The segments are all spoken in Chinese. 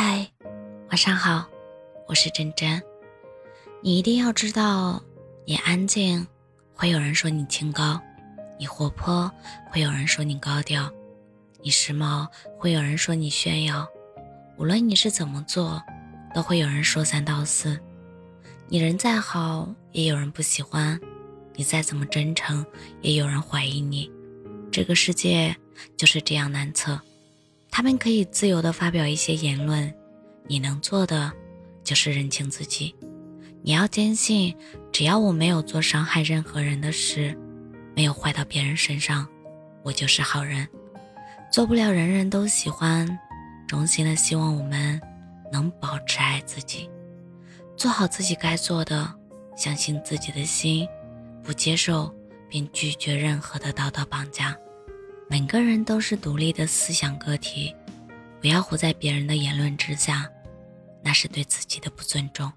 嗨，晚上好，我是真真。你一定要知道，你安静，会有人说你清高；你活泼，会有人说你高调；你时髦，会有人说你炫耀。无论你是怎么做，都会有人说三道四。你人再好，也有人不喜欢；你再怎么真诚，也有人怀疑你。这个世界就是这样难测。他们可以自由地发表一些言论，你能做的就是认清自己。你要坚信，只要我没有做伤害任何人的事，没有坏到别人身上，我就是好人。做不了人人都喜欢，衷心的希望我们能保持爱自己，做好自己该做的，相信自己的心，不接受并拒绝任何的道德绑架。每个人都是独立的思想个体，不要活在别人的言论之下，那是对自己的不尊重。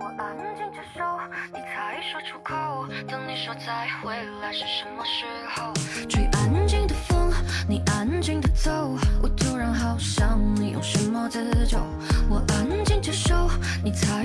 我安静接受，你才说出口。等你说再回来是什么时候？吹安静的风，你安静的走。我突然好想你，用什么自救？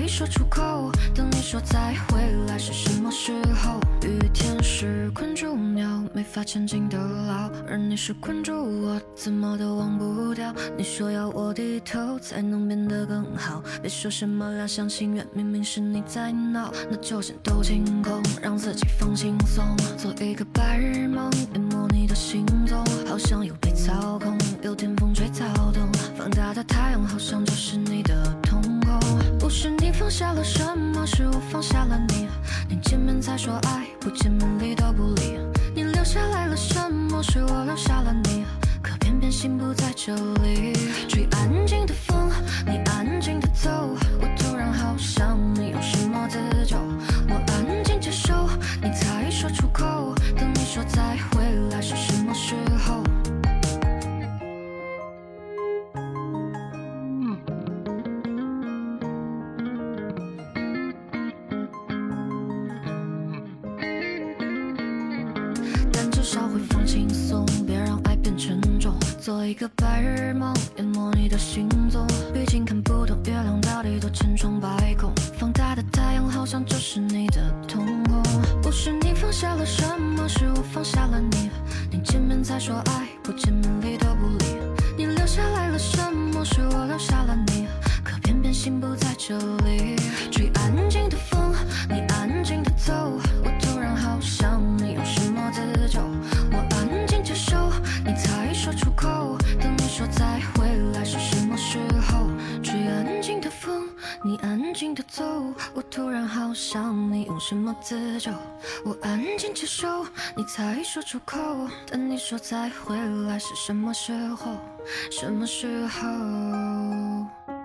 我安静接受，你才说出口。等你说再回来是什么时候？雨天是困住鸟，没法前进的牢。而你是困住我，怎么都忘不掉。你说要我低头才能变得更好，别说什么两厢情愿，明明是你在闹。那就先都清空，让自己放轻松，做一个白日梦，淹没你的行踪，好像又被操控，有点风吹草动。放大的太阳好像就是你的，是你放下了什么，是我放下了你。你见面才说爱，不见面理都不理。你留下来了什么，是我留下了你，可偏偏心不在这里。做一个白日梦，淹没你的行踪。毕竟看不懂月亮到底多千疮百孔。放大的太阳好像就是你的瞳孔。不是你放下了什么，是我放下了你。你见面才说爱，不见面理都不理。静的走，我突然好想你，用什么自救？我安静接受，你才说出口。等你说再回来是什么时候？什么时候？